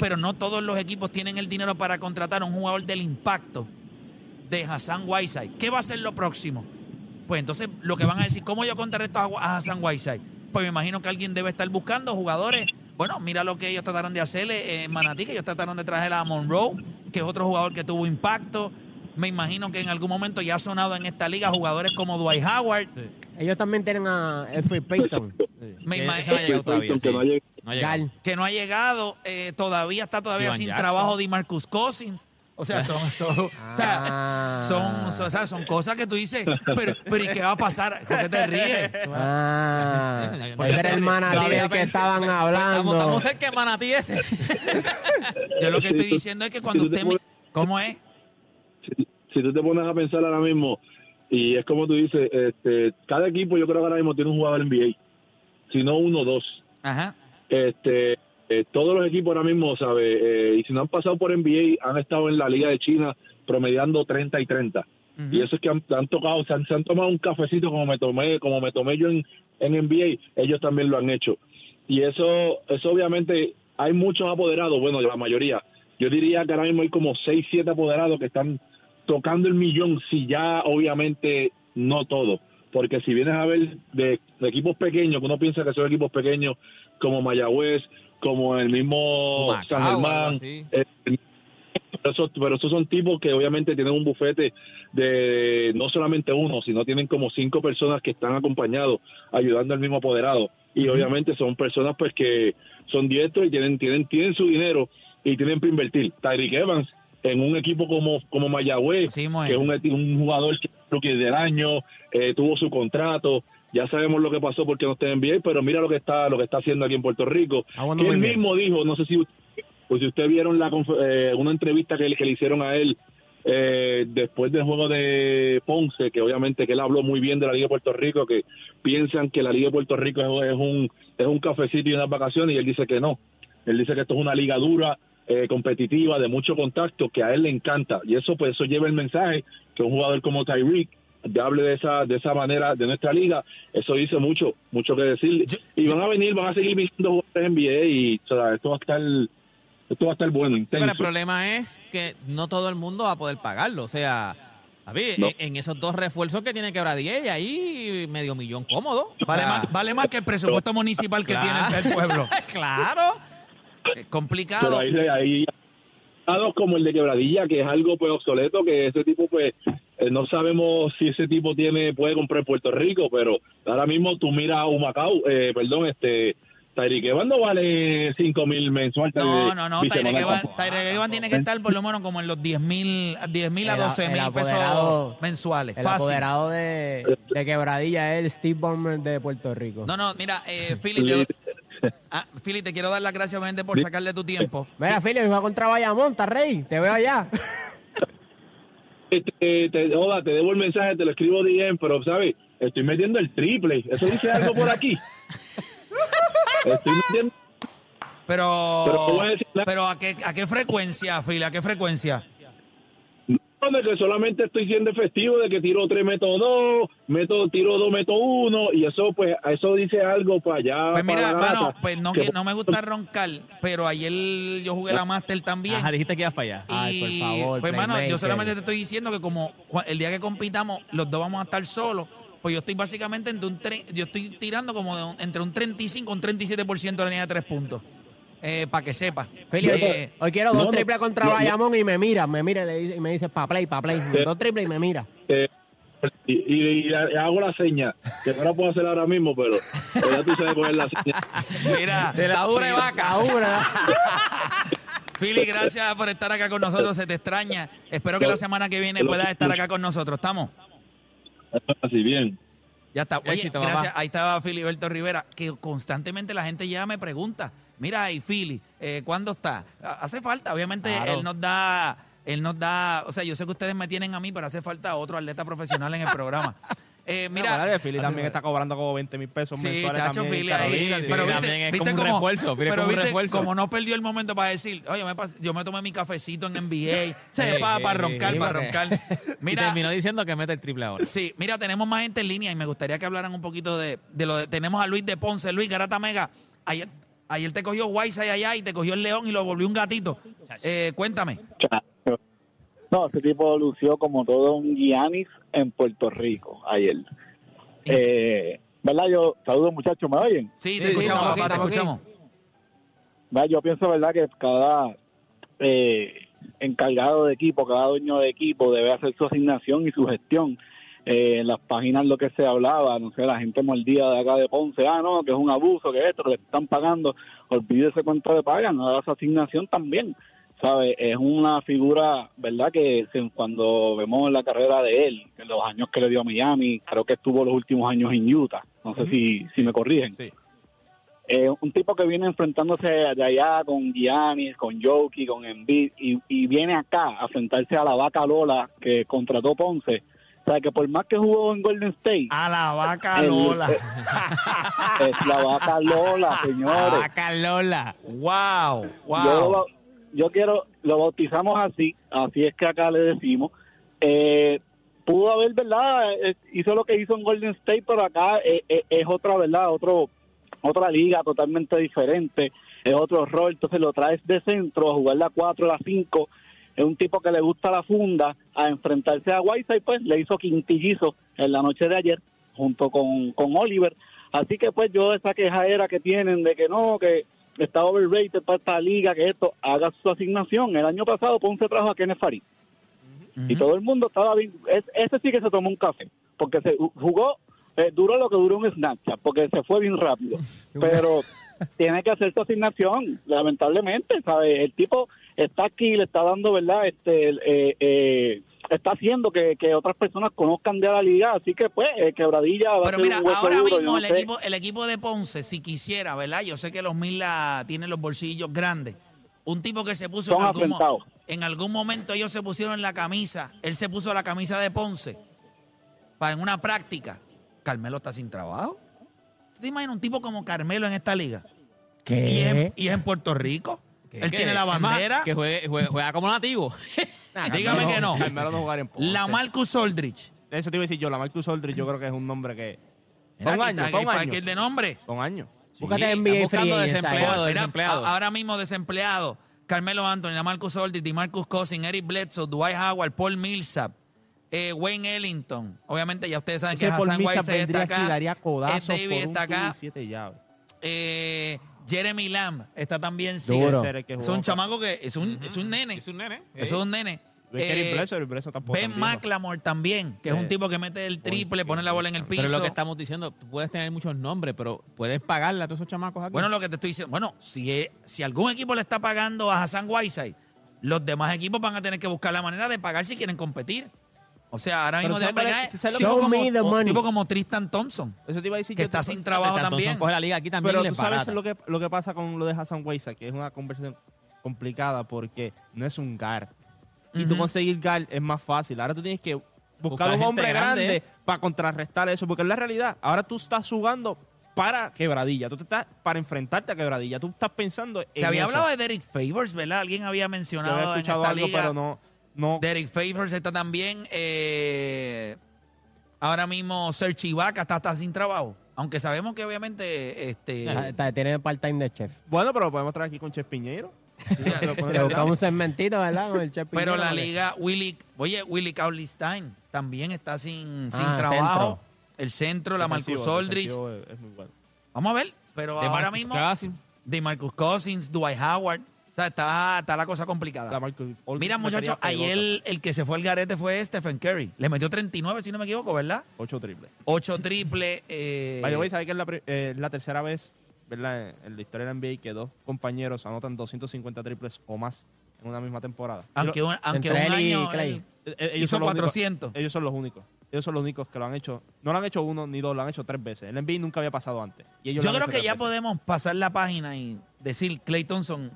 [SPEAKER 2] pero no todos los equipos tienen el dinero para contratar a un jugador del impacto de Hassan Whiteside. ¿Qué va a ser lo próximo? Pues entonces lo que van a decir, ¿cómo yo contrarresto a a Hassan Whiteside? Pues me imagino que alguien debe estar buscando jugadores. Bueno, mira lo que ellos trataron de hacerle en Manatí, que ellos trataron de traer a Monroe, que es otro jugador que tuvo impacto. Me imagino que en algún momento ya ha sonado en esta liga jugadores como Dwight Howard.
[SPEAKER 4] Ellos también tienen a Alfred Payton.
[SPEAKER 2] Me imagino
[SPEAKER 3] todavía,
[SPEAKER 7] Que
[SPEAKER 3] sí.
[SPEAKER 7] no ha llegado.
[SPEAKER 2] Que no ha llegado, eh, todavía está todavía sin
[SPEAKER 3] Jackson.
[SPEAKER 2] trabajo de Marcus Cousins. O sea, son, son, o sea,
[SPEAKER 4] Ah.
[SPEAKER 2] son, son- o sea, son cosas que tú dices, pero, pero ¿y qué va a pasar? ¿Por qué te ríes?
[SPEAKER 4] Ah,
[SPEAKER 3] Pues
[SPEAKER 4] ese era el manatí del que estaban
[SPEAKER 3] Estamos,
[SPEAKER 4] hablando.
[SPEAKER 3] estamos cerca de Manatí ese.
[SPEAKER 2] Yo lo que estoy diciendo es que cuando usted... ¿Cómo es?
[SPEAKER 7] Si, tú te pones a pensar ahora mismo, y es como tú dices, este, cada equipo yo creo que ahora mismo tiene un jugador NBA, si no uno o dos.
[SPEAKER 2] Ajá.
[SPEAKER 7] Este, eh, todos los equipos ahora mismo, ¿sabes? Eh, y si no han pasado por NBA, han estado en la Liga de China promediando 30 y 30.
[SPEAKER 2] Ujú.
[SPEAKER 7] Y eso es que han, han tocado, se han, se han tomado un cafecito como me tomé, como me tomé yo en, en NBA, ellos también lo han hecho. Y eso, eso obviamente, hay muchos apoderados, bueno, la mayoría. Yo diría que ahora mismo hay como 6, 7 apoderados que están tocando el millón, si ya obviamente no todo. Porque si vienes a ver de, de equipos pequeños, que uno piensa que son equipos pequeños como Mayagüez, como el mismo San Germán, eh, pero esos, pero esos son tipos que obviamente tienen un bufete de no solamente uno, sino tienen como cinco personas que están acompañados, ayudando al mismo apoderado. Y obviamente son personas pues que son diestros y tienen, tienen, tienen su dinero y tienen que invertir. Tyreek Evans en un equipo como, como Mayagüez,
[SPEAKER 2] Sí,
[SPEAKER 7] que es un, un jugador que rookie del año, eh, tuvo su contrato, ya sabemos lo que pasó porque no está en NBA, pero mira lo que está, lo que está haciendo aquí en Puerto Rico.
[SPEAKER 4] Ah, bueno,
[SPEAKER 7] él
[SPEAKER 4] bien.
[SPEAKER 7] mismo dijo, no sé si pues si ustedes vieron la eh, una entrevista que, le- que le hicieron a él eh, después del juego de Ponce, que obviamente que él habló muy bien de la Liga de Puerto Rico, que piensan que la Liga de Puerto Rico es, es un es un cafecito y unas vacaciones, y él dice que no. Él dice que esto es una liga dura, eh, competitiva, de mucho contacto, que a él le encanta. Y eso pues eso lleva el mensaje que un jugador como Tyreek de hable de esa de esa manera de nuestra liga, eso dice mucho, mucho que decir. Y van a venir, van a seguir viniendo jugadores NBA y o sea, esto va a estar esto va a estar bueno, intenso.
[SPEAKER 3] Pero el problema es que no todo el mundo va a poder pagarlo. O sea, a ver,
[SPEAKER 7] No.
[SPEAKER 3] en, en esos dos refuerzos que tiene Quebradilla y ahí medio millón cómodo. O
[SPEAKER 2] Vale
[SPEAKER 3] sea,
[SPEAKER 2] más, vale más que el presupuesto municipal que
[SPEAKER 3] Claro.
[SPEAKER 2] tiene el pueblo.
[SPEAKER 3] claro.
[SPEAKER 2] Es complicado.
[SPEAKER 7] pero ahí, ahí dados como el de Quebradilla, que es algo pues obsoleto, que ese tipo pues eh, no sabemos si ese tipo tiene puede comprar en Puerto Rico, pero ahora mismo tú miras a Humacao, eh, perdón, este Tyreek Evans no vale 5 mil mensual.
[SPEAKER 2] No,
[SPEAKER 7] eh,
[SPEAKER 2] no, no. Tyreek Evans tiene que estar por lo menos como en los 10 mil 10 mil a
[SPEAKER 4] El-
[SPEAKER 2] 12
[SPEAKER 4] el
[SPEAKER 2] mil pesos mensuales.
[SPEAKER 4] El
[SPEAKER 2] Fácil.
[SPEAKER 4] apoderado de, de Quebradilla es el Steve Ballmer de Puerto Rico.
[SPEAKER 2] No, no, mira, eh, Philly, te, ah, Philly, te quiero dar las gracias obviamente por sacarle tu tiempo.
[SPEAKER 4] Mira, Philly, juega contra Bayamón, ¿estás ready? Te veo allá.
[SPEAKER 7] Este, te, Oda, te debo el mensaje, te lo escribo bien, pero sabes, estoy metiendo el triple. Eso dice algo por aquí. Estoy metiendo
[SPEAKER 2] Pero,
[SPEAKER 7] Pero a decir una-
[SPEAKER 2] pero ¿a qué, ¿a qué frecuencia, Philly? ¿A qué frecuencia?
[SPEAKER 7] De que solamente estoy siendo efectivo, de que tiro tres, meto dos, meto, tiro dos, meto uno, y eso, pues, eso dice algo para allá.
[SPEAKER 2] Pues mira,
[SPEAKER 7] para gata,
[SPEAKER 2] pues no,
[SPEAKER 7] que-
[SPEAKER 2] no me gusta roncar, pero ayer yo jugué la Master también.
[SPEAKER 3] Ajá, dijiste que ibas para allá.
[SPEAKER 4] Ay, por favor,
[SPEAKER 2] Pues, hermano, yo solamente te estoy diciendo que como el día que compitamos, los dos vamos a estar solos, pues yo estoy básicamente entre un tre- yo estoy tirando como de un- entre un 35 y un 37% de la línea de tres puntos. Para que sepa.
[SPEAKER 4] Philly,
[SPEAKER 2] Eh,
[SPEAKER 4] hoy quiero dos
[SPEAKER 7] no,
[SPEAKER 4] triples contra
[SPEAKER 7] no.
[SPEAKER 4] Bayamón y me mira, me mira y le dice- y me dice pa' play, pa' play. Dos triples y me mira.
[SPEAKER 7] eh, y, y- y hago la seña, que no la puedo hacer ahora mismo, pero, pero ya tú sabes coger la seña.
[SPEAKER 2] Mira,
[SPEAKER 3] De la ubre vaca.
[SPEAKER 4] Ahora,
[SPEAKER 2] Philly, gracias por estar acá con nosotros. Se te extraña. Espero que la semana que viene puedas estar acá con nosotros. ¿Estamos?
[SPEAKER 7] Así bien.
[SPEAKER 2] Ya está. Oye,
[SPEAKER 3] Éxito,
[SPEAKER 2] gracias.
[SPEAKER 3] papá.
[SPEAKER 2] Ahí estaba Filiberto Rivera, que constantemente la gente ya me pregunta, mira, y Fili, eh, ¿cuándo está? Hace falta, obviamente
[SPEAKER 3] Claro.
[SPEAKER 2] él nos da, él nos da, o sea, yo sé que ustedes me tienen a mí, pero hace falta otro atleta profesional en el programa. Eh,
[SPEAKER 5] Mira,
[SPEAKER 2] mira,
[SPEAKER 5] Philly también está cobrando como 20 mil pesos
[SPEAKER 2] Sí,
[SPEAKER 5] mensuales.
[SPEAKER 2] chacho,
[SPEAKER 5] también
[SPEAKER 2] Philly ahí. Pero viste,
[SPEAKER 3] también es
[SPEAKER 2] viste
[SPEAKER 3] como un refuerzo, Philly es
[SPEAKER 2] pero
[SPEAKER 3] como un
[SPEAKER 2] viste
[SPEAKER 3] refuerzo.
[SPEAKER 2] como no perdió el momento para decir, oye, me yo me tomé mi cafecito en NBA, se
[SPEAKER 3] Sí,
[SPEAKER 2] para,
[SPEAKER 3] sí,
[SPEAKER 2] para roncar, para roncar.
[SPEAKER 3] Y terminó diciendo que mete el triple ahora.
[SPEAKER 2] Sí, mira, tenemos más gente en línea y me gustaría que hablaran un poquito de, de lo de. Tenemos a Luis de Ponce. Luis Garata Mega. Ayer, ayer te cogió Guaysa allá y te cogió el león y lo volvió un gatito. Eh, cuéntame.
[SPEAKER 8] No, ese tipo lució como todo un Giannis en Puerto Rico ayer. Eh, ¿Verdad? Yo saludo muchachos, ¿me oyen?
[SPEAKER 2] Sí, te
[SPEAKER 4] Sí, sí,
[SPEAKER 2] escuchamos, papá, te escuchamos.
[SPEAKER 8] ¿Verdad? Yo pienso, ¿verdad? Que cada eh, encargado de equipo, cada dueño de equipo debe hacer su asignación y su gestión. Eh, en las páginas lo que se hablaba, no sé, la gente mordía de acá de Ponce, ah, no, que es un abuso, que esto, que le están pagando, olvídese cuánto le pagan, haga su asignación también. ¿Sabe? Es una figura, ¿verdad? Que cuando vemos la carrera de él, en los años que le dio a Miami, creo que estuvo los últimos años en Utah, no sé si, si me corrigen.
[SPEAKER 5] Sí.
[SPEAKER 8] Eh, un tipo que viene enfrentándose allá, allá con Giannis, con Jokic, con Embiid y, y viene acá a enfrentarse a la vaca Lola que contrató Ponce. O sea, que por más que jugó en Golden State,
[SPEAKER 2] A la vaca
[SPEAKER 8] El-
[SPEAKER 2] Lola.
[SPEAKER 8] es la vaca Lola, señores.
[SPEAKER 3] Vaca Lola.
[SPEAKER 2] wow, wow.
[SPEAKER 8] Yo, quiero, lo bautizamos así, así es que acá le decimos. Eh, pudo haber, ¿verdad? Eh, hizo lo que hizo en Golden State, pero acá eh, eh, es otra, ¿verdad? Otro, otra liga totalmente diferente, es otro rol. Entonces lo traes de centro a jugar la 4, la 5. Es un tipo que le gusta la funda, a enfrentarse a Whiteside, pues le hizo quintillizo en la noche de ayer, junto con, con Oliver. Así que pues yo esa quejadera que tienen de que no, que está overrated para esta liga, que esto, haga su asignación. El año pasado Ponce trajo a Kenneth Farid y todo el mundo estaba bien. es- ese sí que se tomó un café, porque se jugó, eh, duró lo que duró un Snapchat, porque se fue bien rápido. Pero tiene que hacer su asignación, lamentablemente, ¿sabe? El tipo está aquí, le está dando, ¿verdad? Este, eh, eh, está haciendo que, que otras personas conozcan de la liga, así que pues, eh, quebradilla va a
[SPEAKER 2] Pero
[SPEAKER 8] ser
[SPEAKER 2] mira,
[SPEAKER 8] un
[SPEAKER 2] ahora mismo
[SPEAKER 8] no
[SPEAKER 2] el
[SPEAKER 8] sé.
[SPEAKER 2] equipo, el equipo de Ponce, si quisiera, ¿verdad? Yo sé que los Mila tienen los bolsillos grandes. Un tipo que se puso
[SPEAKER 8] Son
[SPEAKER 2] en algún, en algún momento ellos se pusieron la camisa, él se puso la camisa de Ponce para en una práctica. Carmelo está sin trabajo. ¿Tú te imaginas un tipo como Carmelo en esta liga? Y es, en- y es en Puerto Rico. Él tiene la
[SPEAKER 3] Es más,
[SPEAKER 2] bandera.
[SPEAKER 3] que juegue- juegue- juega como nativo.
[SPEAKER 2] Dígame que no.
[SPEAKER 5] Carmelo no jugar en Ponce.
[SPEAKER 2] La Marcus Aldrich.
[SPEAKER 5] Eso te iba a decir yo, la Marcus Aldridge yo creo que es un nombre que... Con años, con años.
[SPEAKER 2] de nombre.
[SPEAKER 5] Con años.
[SPEAKER 4] Búscate
[SPEAKER 2] Sí,
[SPEAKER 4] NBA
[SPEAKER 3] están buscando
[SPEAKER 4] Free Agents ahí.
[SPEAKER 3] desempleados.
[SPEAKER 2] Mira,
[SPEAKER 3] desempleado.
[SPEAKER 2] a- ahora mismo desempleado. Carmelo Anthony, Marcus Aldridge, Marcus Cousins, Eric Bledsoe, Dwight Howard, Paul Millsap, eh, Wayne Ellington. Obviamente ya ustedes saben
[SPEAKER 5] Ese
[SPEAKER 2] que
[SPEAKER 5] por
[SPEAKER 2] Hassan
[SPEAKER 5] Millsap
[SPEAKER 2] Whiteside está
[SPEAKER 5] vendría aquí y
[SPEAKER 2] acá.
[SPEAKER 5] daría
[SPEAKER 2] Ed
[SPEAKER 5] codazos
[SPEAKER 2] Davis
[SPEAKER 5] por un
[SPEAKER 2] está acá.
[SPEAKER 5] y siete llaves.
[SPEAKER 2] Eh, Jeremy Lamb está también. Sí,
[SPEAKER 4] Duro.
[SPEAKER 5] Ese era el que
[SPEAKER 2] es
[SPEAKER 5] jugó
[SPEAKER 2] un
[SPEAKER 5] con-
[SPEAKER 2] chamaco que es un, es un nene.
[SPEAKER 3] Es un nene.
[SPEAKER 2] Es un nene. Eh,
[SPEAKER 5] Bledsoe, Eric Bledsoe tampoco
[SPEAKER 2] Ben
[SPEAKER 5] viejo.
[SPEAKER 2] McLamore también, que es
[SPEAKER 5] Sí.
[SPEAKER 2] un tipo que mete el triple, pone la bola en el piso.
[SPEAKER 3] Pero es lo que estamos diciendo, tú puedes tener muchos nombres, pero puedes pagarle a todos esos chamacos aquí.
[SPEAKER 2] Bueno, lo que te estoy diciendo, bueno, si, es- si algún equipo le está pagando a Hassan Whiteside, los demás equipos van a tener que buscar la manera de pagar si quieren competir. O sea, ahora mismo
[SPEAKER 5] Pero
[SPEAKER 2] deben
[SPEAKER 5] ¿sabes
[SPEAKER 2] pagar
[SPEAKER 5] qué- sabes lo que-
[SPEAKER 2] tipo como,
[SPEAKER 4] me the
[SPEAKER 2] un
[SPEAKER 4] money.
[SPEAKER 2] tipo como Tristan Thompson,
[SPEAKER 5] Eso te iba a decir
[SPEAKER 2] que
[SPEAKER 5] yo,
[SPEAKER 2] está
[SPEAKER 5] tú-
[SPEAKER 2] sin trabajo
[SPEAKER 3] Tanto
[SPEAKER 2] también.
[SPEAKER 3] son coge la liga aquí también
[SPEAKER 5] Pero
[SPEAKER 3] y
[SPEAKER 5] tú sabes
[SPEAKER 3] barata.
[SPEAKER 5] lo que, lo que pasa con lo de Hassan Weissa, que es una conversación complicada porque no es un guard. Y tú
[SPEAKER 2] Ujú.
[SPEAKER 5] conseguir guard es más fácil. Ahora tú tienes que buscar,
[SPEAKER 3] Buscar
[SPEAKER 5] un
[SPEAKER 3] gente
[SPEAKER 5] hombre grande,
[SPEAKER 3] grande.
[SPEAKER 5] para contrarrestar eso, porque es la realidad. Ahora tú estás jugando para quebradilla, tú te estás para enfrentarte a quebradilla, tú estás pensando en
[SPEAKER 2] Se había
[SPEAKER 5] eso.
[SPEAKER 2] hablado de Derek Favors, ¿verdad? Alguien había
[SPEAKER 5] Yo
[SPEAKER 2] mencionado
[SPEAKER 5] había escuchado
[SPEAKER 2] en esta
[SPEAKER 5] algo,
[SPEAKER 2] liga.
[SPEAKER 5] pero no, no
[SPEAKER 2] Derek Favors está también. eh, ahora mismo Serge Ibaka está, está sin trabajo. Aunque sabemos que obviamente este,
[SPEAKER 4] Ajá, está- Tiene part-time de chef.
[SPEAKER 5] Bueno, pero lo podemos traer aquí con lo pones
[SPEAKER 4] Le
[SPEAKER 5] al
[SPEAKER 4] buscamos un segmentito, ¿verdad? Con el chef
[SPEAKER 2] Pero
[SPEAKER 4] Piñero,
[SPEAKER 2] la
[SPEAKER 4] vale.
[SPEAKER 2] liga, Willy, oye, Willy Cauley Stein también está sin, sin
[SPEAKER 4] Ah,
[SPEAKER 2] trabajo. El centro, la Marcus
[SPEAKER 5] Defensivo,
[SPEAKER 2] Aldridge.
[SPEAKER 5] defensivo es- es muy bueno.
[SPEAKER 2] Vamos a ver, pero
[SPEAKER 3] De
[SPEAKER 2] ahora
[SPEAKER 3] Marcus
[SPEAKER 2] mismo,
[SPEAKER 3] Cousins.
[SPEAKER 2] de Marcus Cousins, Dwight Howard. O sea, está, está la cosa complicada.
[SPEAKER 5] La Marcus Aldridge
[SPEAKER 2] Mira,
[SPEAKER 5] metería
[SPEAKER 2] muchachos, ayer el, el que se fue al garete fue Stephen Curry. Le metió 39, si no me equivoco, ¿verdad?
[SPEAKER 5] Ocho triples.
[SPEAKER 2] 8 triples. Eh,
[SPEAKER 5] By the way, ¿sabes que es la, pri- eh, la tercera vez ¿verdad? en la historia de la NBA que dos compañeros anotan 250 triples o más en una misma temporada?
[SPEAKER 2] aunque un, aunque
[SPEAKER 4] Entre
[SPEAKER 2] un
[SPEAKER 4] él y
[SPEAKER 2] año
[SPEAKER 4] Clay.
[SPEAKER 2] él
[SPEAKER 5] Eh, eh,
[SPEAKER 2] hizo
[SPEAKER 5] son los únicos-
[SPEAKER 2] 400.
[SPEAKER 5] ellos son los únicos. Ellos son los únicos que lo han hecho. No lo han hecho uno ni dos, lo han hecho tres veces. El NBA nunca había pasado antes. Y ellos
[SPEAKER 2] Yo
[SPEAKER 5] lo han
[SPEAKER 2] creo
[SPEAKER 5] hecho
[SPEAKER 2] que
[SPEAKER 5] tres
[SPEAKER 2] ya
[SPEAKER 5] veces.
[SPEAKER 2] podemos pasar la página y decir Clay Thompson,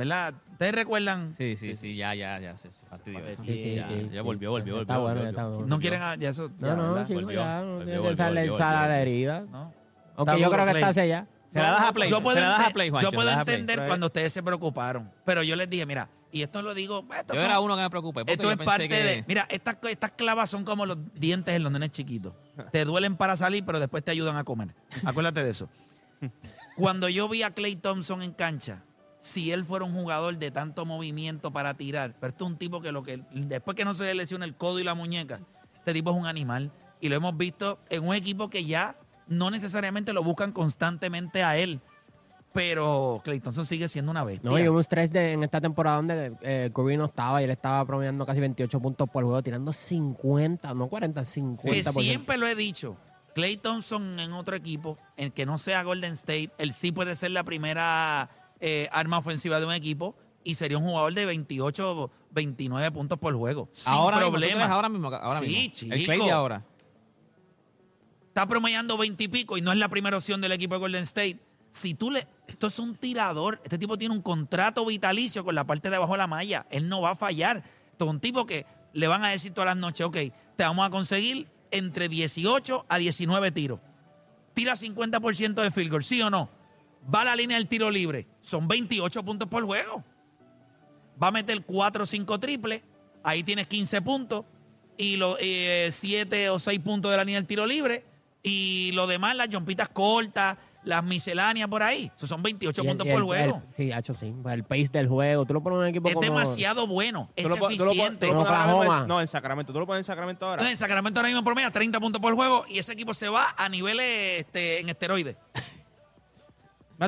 [SPEAKER 2] ¿verdad? ¿Ustedes recuerdan?
[SPEAKER 3] Sí, sí, sí, ya, ya, ya. Se fastidió eso.
[SPEAKER 4] Sí, sí,
[SPEAKER 3] ya,
[SPEAKER 4] sí,
[SPEAKER 3] ya
[SPEAKER 4] sí.
[SPEAKER 3] volvió, volvió, volvió.
[SPEAKER 4] Está bueno,
[SPEAKER 3] volvió,
[SPEAKER 4] ya está bueno.
[SPEAKER 2] No quieren, ah, ya eso,
[SPEAKER 4] No,
[SPEAKER 2] ya,
[SPEAKER 4] no,
[SPEAKER 3] Volvió,
[SPEAKER 4] ya. No tiene que
[SPEAKER 3] volvió,
[SPEAKER 4] usarle
[SPEAKER 3] volvió,
[SPEAKER 4] sal a la herida.
[SPEAKER 2] ¿No?
[SPEAKER 4] Aunque yo creo que está sellada.
[SPEAKER 3] Se la das a Play.
[SPEAKER 2] Yo puedo,
[SPEAKER 3] se la das a Play,
[SPEAKER 2] yo
[SPEAKER 3] Juancho,
[SPEAKER 2] puedo
[SPEAKER 3] a Play.
[SPEAKER 2] entender cuando ustedes se preocuparon, pero yo les dije, mira, y esto lo digo, esto
[SPEAKER 3] Yo
[SPEAKER 2] son-
[SPEAKER 3] era uno que me preocupé. porque
[SPEAKER 2] Esto
[SPEAKER 3] yo
[SPEAKER 2] es
[SPEAKER 3] pensé
[SPEAKER 2] parte
[SPEAKER 3] que-
[SPEAKER 2] de. Mira, estas, estas clavas son como los dientes en los nenes chiquitos. Te duelen para salir, pero después te ayudan a comer. Acuérdate de eso. Cuando yo vi a Clay Thompson en cancha, si él fuera un jugador de tanto movimiento para tirar, pero esto es un tipo que lo que después que no se le lesiona el codo y la muñeca, este tipo es un animal. Y lo hemos visto en un equipo que ya no necesariamente lo buscan constantemente a él. Pero Clay Thompson sigue siendo una bestia.
[SPEAKER 4] No, y hubo un stress de, en esta temporada donde eh, Curry no estaba y él estaba promediando casi 28 puntos por juego, tirando 50, no 40, 50%.
[SPEAKER 2] que siempre lo he dicho. Clay Thompson en otro equipo, en que no sea Golden State, él sí puede ser la primera eh, arma ofensiva de un equipo y sería un jugador de 28, 29 puntos por juego. Sin
[SPEAKER 3] ahora mismo, ¿tú
[SPEAKER 2] problema.
[SPEAKER 3] crees ahora mismo, ahora
[SPEAKER 2] Sí,
[SPEAKER 3] mismo.
[SPEAKER 2] chico.
[SPEAKER 3] El Clay de ahora.
[SPEAKER 2] Está promediando 20 y pico y no es la primera opción del equipo de Golden State. Si tú le. Esto es un tirador. Este tipo tiene un contrato vitalicio con la parte de abajo de la malla. Él no va a fallar. Esto es un tipo que le van a decir todas las noches, ok, te vamos a conseguir entre 18 a 19 tiros. Tira 50% de field goal, ¿sí o no? Va a la línea del tiro libre. Son 28 puntos por juego. Va a meter 4 o 5 triples. Ahí tienes 15 puntos. Y los 7 o 6 puntos de la línea del tiro libre. Y lo demás, las jumpitas cortas, las misceláneas por ahí. Esos son 28
[SPEAKER 4] Y el-
[SPEAKER 2] puntos por
[SPEAKER 4] el-
[SPEAKER 2] juego.
[SPEAKER 4] el- sí, hecho sí. Pues El pace del juego. Tú lo pones en un equipo
[SPEAKER 2] es
[SPEAKER 4] como...
[SPEAKER 2] demasiado bueno. Es
[SPEAKER 5] lo
[SPEAKER 2] eficiente.
[SPEAKER 5] lo. No, en Sacramento. Tú lo pones en Sacramento ahora.
[SPEAKER 2] Entonces, en Sacramento ahora mismo promedia 30 puntos por juego y ese equipo se va a niveles este, en esteroides.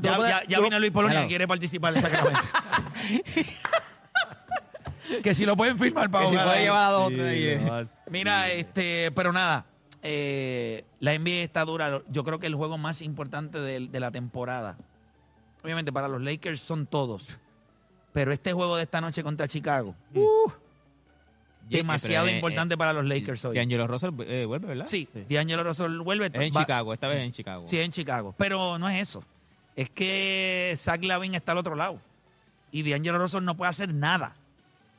[SPEAKER 2] Ya, ya- vino Luis Polonia
[SPEAKER 4] Claro.
[SPEAKER 2] que quiere participar en Sacramento. que si lo pueden firmar para
[SPEAKER 3] Que si puede llevar a dos o
[SPEAKER 5] Sí,
[SPEAKER 3] tres.
[SPEAKER 5] es-
[SPEAKER 2] Mira, este, pero nada, eh, la NBA está dura. Yo creo que el juego más importante de, de la temporada, obviamente para los Lakers son todos, pero este juego de esta noche contra Chicago, uh,
[SPEAKER 3] Y-
[SPEAKER 2] demasiado
[SPEAKER 3] pero, eh,
[SPEAKER 2] importante para los Lakers
[SPEAKER 3] eh,
[SPEAKER 2] hoy.
[SPEAKER 3] D'Angelo Russell eh, vuelve, ¿verdad?
[SPEAKER 2] Sí, D'Angelo Russell vuelve.
[SPEAKER 3] Es en
[SPEAKER 2] va-
[SPEAKER 3] Chicago, esta vez en Chicago.
[SPEAKER 2] Sí, en Chicago. Pero no es eso. Es que Zach Lavin está al otro lado. Y D'Angelo Russell no puede hacer nada.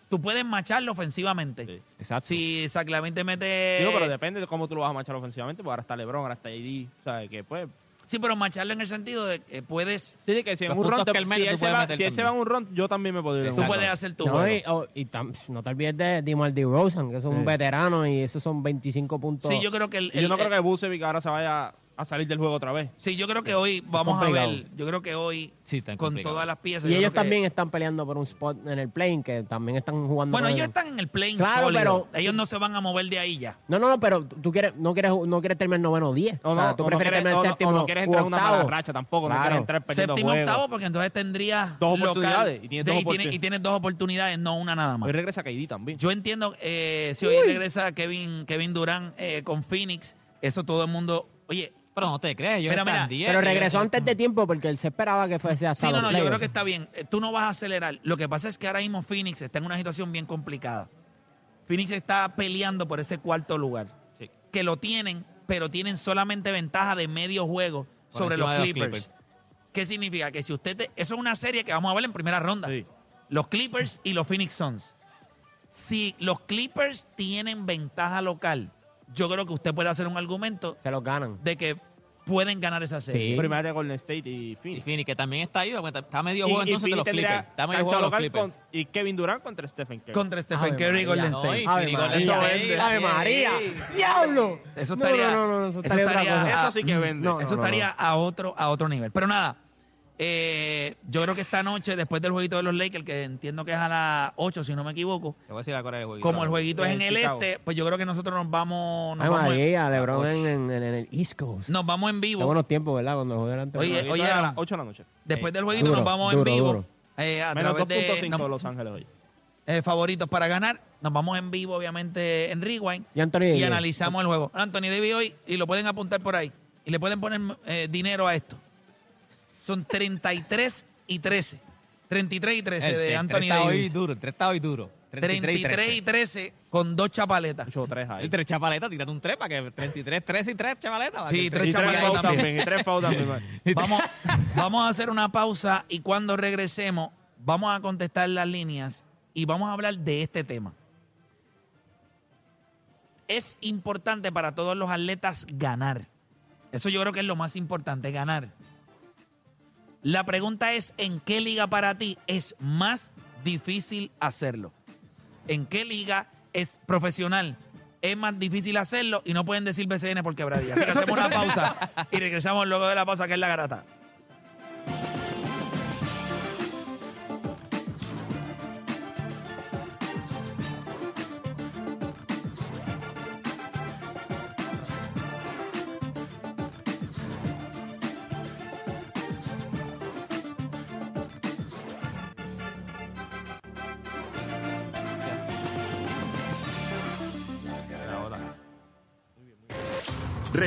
[SPEAKER 2] Tú puedes macharlo ofensivamente.
[SPEAKER 3] Sí, exacto.
[SPEAKER 2] Si Zach Lavin te mete...
[SPEAKER 5] Digo, pero depende de cómo tú lo vas a marchar ofensivamente, porque ahora está LeBron, ahora está AD, ¿sabes? Que pues...
[SPEAKER 2] Sí, pero macharlo en el sentido de que puedes...
[SPEAKER 5] Sí, de que si en un
[SPEAKER 3] mete,
[SPEAKER 5] si
[SPEAKER 3] tú
[SPEAKER 5] él se va, si él se va en un ron, yo también me podría ir a un
[SPEAKER 2] Tú puedes hacer tu
[SPEAKER 4] No, y, oh, y tam- no te olvides de DeMar DeRozan, que es un
[SPEAKER 5] Sí.
[SPEAKER 4] veterano y esos son 25 puntos.
[SPEAKER 2] Sí, yo creo que el,
[SPEAKER 5] yo no
[SPEAKER 2] el-
[SPEAKER 5] creo que Bucevic ahora se vaya a salir del juego otra vez.
[SPEAKER 2] Sí, yo creo que hoy vamos a ver. Yo creo que hoy
[SPEAKER 3] Sí,
[SPEAKER 2] con todas las piezas.
[SPEAKER 4] Y ellos
[SPEAKER 2] que-
[SPEAKER 4] también están peleando por un spot en el plane, que también están jugando.
[SPEAKER 2] Bueno, ellos
[SPEAKER 4] el-
[SPEAKER 2] están en el plane
[SPEAKER 4] Claro,
[SPEAKER 2] sólido.
[SPEAKER 4] pero-
[SPEAKER 2] Ellos no se van a mover de ahí ya.
[SPEAKER 4] No, no, no, pero tú quieres, no quieres, no quieres terminar noveno o 10.
[SPEAKER 5] No,
[SPEAKER 4] o sea,
[SPEAKER 5] no,
[SPEAKER 4] tú
[SPEAKER 5] o no
[SPEAKER 4] prefieres
[SPEAKER 5] quieres,
[SPEAKER 4] terminar
[SPEAKER 5] o no-
[SPEAKER 4] séptimo
[SPEAKER 5] o no quieres entrar en una mala racha tampoco, no quieres entrar perdiendo
[SPEAKER 2] Séptimo
[SPEAKER 5] juegos.
[SPEAKER 2] octavo, porque entonces tendrías
[SPEAKER 5] Dos
[SPEAKER 2] local.
[SPEAKER 5] oportunidades, y tienes dos
[SPEAKER 2] y, tienes,
[SPEAKER 5] oportunidades.
[SPEAKER 2] y tienes dos oportunidades, no una nada más.
[SPEAKER 5] Hoy regresa KD también.
[SPEAKER 2] Yo entiendo, eh, si hoy regresa Kevin, Kevin Durán eh, con Phoenix, eso todo el mundo. Oye,
[SPEAKER 3] Pero no te crees,
[SPEAKER 2] Mira,
[SPEAKER 3] están
[SPEAKER 2] mira,
[SPEAKER 3] 10,
[SPEAKER 4] Pero regresó antes de tiempo porque él se esperaba que fuese hasta
[SPEAKER 2] sí, no, no, yo creo que está bien. Eh, Tú no vas a acelerar. Lo que pasa es que ahora mismo Phoenix está en una situación bien complicada. Phoenix está peleando por ese cuarto lugar.
[SPEAKER 3] Sí.
[SPEAKER 2] Que lo tienen, pero tienen solamente ventaja de medio juego
[SPEAKER 3] Por
[SPEAKER 2] sobre los Clippers.
[SPEAKER 3] Clippers.
[SPEAKER 2] ¿Qué significa? Que si usted... te- eso es una serie que vamos a ver en primera ronda.
[SPEAKER 5] Sí.
[SPEAKER 2] Los Clippers y los Phoenix Suns. Si los Clippers tienen ventaja local, yo creo que usted puede hacer un argumento
[SPEAKER 4] Se los ganan.
[SPEAKER 2] de que pueden ganar esa serie.
[SPEAKER 4] Sí.
[SPEAKER 5] Primero de Golden State y
[SPEAKER 3] Y
[SPEAKER 5] Phoenix.
[SPEAKER 3] Phoenix, que también está ahí, porque está- está medio juego
[SPEAKER 5] y
[SPEAKER 3] entonces de
[SPEAKER 5] Phoenix
[SPEAKER 3] los
[SPEAKER 5] tendría
[SPEAKER 3] Clippers. Está medio
[SPEAKER 5] cancha
[SPEAKER 3] juego de los
[SPEAKER 5] local
[SPEAKER 3] Clippers.
[SPEAKER 5] con- y Kevin Durant contra Stephen Curry.
[SPEAKER 2] Contra Stephen
[SPEAKER 4] Ave
[SPEAKER 2] Curry y Golden.
[SPEAKER 3] No,
[SPEAKER 2] State.
[SPEAKER 3] y
[SPEAKER 4] Ave
[SPEAKER 3] Phoenix
[SPEAKER 4] María. ¡Diablo!
[SPEAKER 2] Eso
[SPEAKER 4] No,
[SPEAKER 2] estaría,
[SPEAKER 4] no, no, no, eso
[SPEAKER 2] eso
[SPEAKER 4] estaría otra
[SPEAKER 2] estaría,
[SPEAKER 4] cosa.
[SPEAKER 2] a,
[SPEAKER 5] Eso sí que vende.
[SPEAKER 4] No, no,
[SPEAKER 2] eso
[SPEAKER 4] no,
[SPEAKER 2] estaría
[SPEAKER 4] no.
[SPEAKER 2] a otro a otro nivel. Pero nada, eh, yo creo que esta noche, después del jueguito de los Lakers, que entiendo que es a las 8, si no me equivoco,
[SPEAKER 3] Te voy a decir la Corea de juego.
[SPEAKER 2] como el jueguito es en
[SPEAKER 5] en
[SPEAKER 2] el
[SPEAKER 5] Chicago.
[SPEAKER 2] este, pues yo creo que nosotros nos vamos, nos
[SPEAKER 4] Ay,
[SPEAKER 2] vamos, en,
[SPEAKER 4] María, LeBron en, en- en el East Coast.
[SPEAKER 2] nos vamos en
[SPEAKER 4] Qué
[SPEAKER 2] vivo.
[SPEAKER 4] buenos tiempos, ¿verdad? Cuando jugué delante.
[SPEAKER 2] Oye, oye,
[SPEAKER 5] a las 8 de la noche.
[SPEAKER 2] Después del jueguito
[SPEAKER 4] Duro,
[SPEAKER 2] nos vamos en
[SPEAKER 4] duro,
[SPEAKER 2] vivo.
[SPEAKER 4] duro.
[SPEAKER 2] eh, a
[SPEAKER 5] Menos
[SPEAKER 2] través de
[SPEAKER 5] 2.5
[SPEAKER 2] nos-
[SPEAKER 5] de Los Ángeles hoy.
[SPEAKER 2] eh, favoritos para ganar. Nos vamos en vivo, obviamente, en Rewind.
[SPEAKER 4] Y Anthony
[SPEAKER 2] y analizamos el juego. Anthony Davis hoy, y lo pueden apuntar por ahí. Y le pueden poner eh, dinero a esto. Son 33 y 13. 33 y 13
[SPEAKER 3] El-
[SPEAKER 2] de
[SPEAKER 3] el
[SPEAKER 2] Anthony
[SPEAKER 3] tres está hoy
[SPEAKER 2] Davis.
[SPEAKER 3] duro, el 3 está hoy duro. 33 y
[SPEAKER 2] 33 y 13 con dos chapaletas.
[SPEAKER 5] 8-3 ahí.
[SPEAKER 3] El tres chapaletas, tírate un 3 para que 33, 13 y 3 chapaletas.
[SPEAKER 2] Sí,
[SPEAKER 5] Y
[SPEAKER 2] tres
[SPEAKER 5] tres
[SPEAKER 2] chapaletas
[SPEAKER 5] fouls
[SPEAKER 2] también.
[SPEAKER 5] también. Y tres fouls también. man.
[SPEAKER 2] Vamos, vamos a hacer una pausa y cuando regresemos vamos a contestar las líneas y vamos a hablar de este tema. Es importante para todos los atletas ganar. Eso yo creo que es lo más importante, ganar. La pregunta es, ¿en qué liga para ti es más difícil hacerlo? ¿En qué liga es profesional? Es más difícil hacerlo y no pueden decir BCN por quebradilla. Así que hacemos una pausa y regresamos luego de la pausa, que es la garata.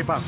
[SPEAKER 6] Padre